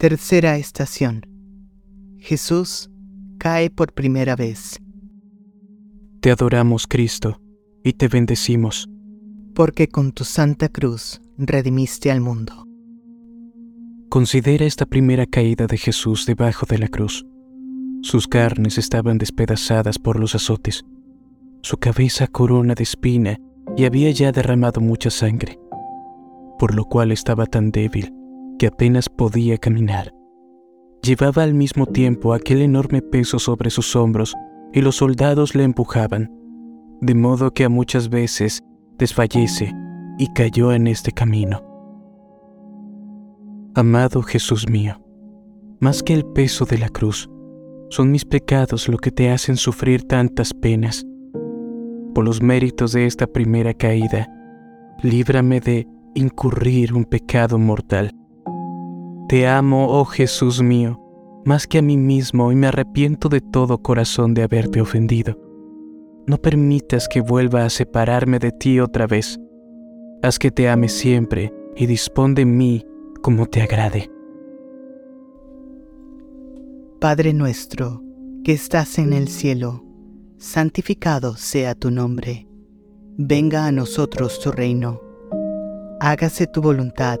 Tercera estación. Jesús cae por primera vez. Te adoramos, Cristo, y te bendecimos. Porque con tu santa cruz redimiste al mundo. Considera esta primera caída de Jesús debajo de la cruz. Sus carnes estaban despedazadas por los azotes, su cabeza corona de espina y había ya derramado mucha sangre, por lo cual estaba tan débil que apenas podía caminar. Llevaba al mismo tiempo aquel enorme peso sobre sus hombros y los soldados le empujaban, de modo que a muchas veces desfallece y cayó en este camino. Amado Jesús mío, más que el peso de la cruz, son mis pecados lo que te hacen sufrir tantas penas. Por los méritos de esta primera caída, líbrame de incurrir un pecado mortal. Te amo, oh Jesús mío, más que a mí mismo y me arrepiento de todo corazón de haberte ofendido. No permitas que vuelva a separarme de ti otra vez. Haz que te ame siempre y dispón de mí como te agrade. Padre nuestro, que estás en el cielo, santificado sea tu nombre. Venga a nosotros tu reino. Hágase tu voluntad,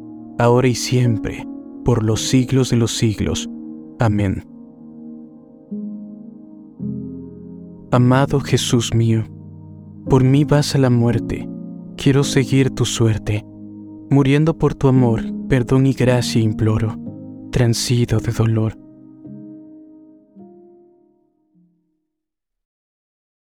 ahora y siempre, por los siglos de los siglos. Amén. Amado Jesús mío, por mí vas a la muerte, quiero seguir tu suerte. Muriendo por tu amor, perdón y gracia imploro, transido de dolor.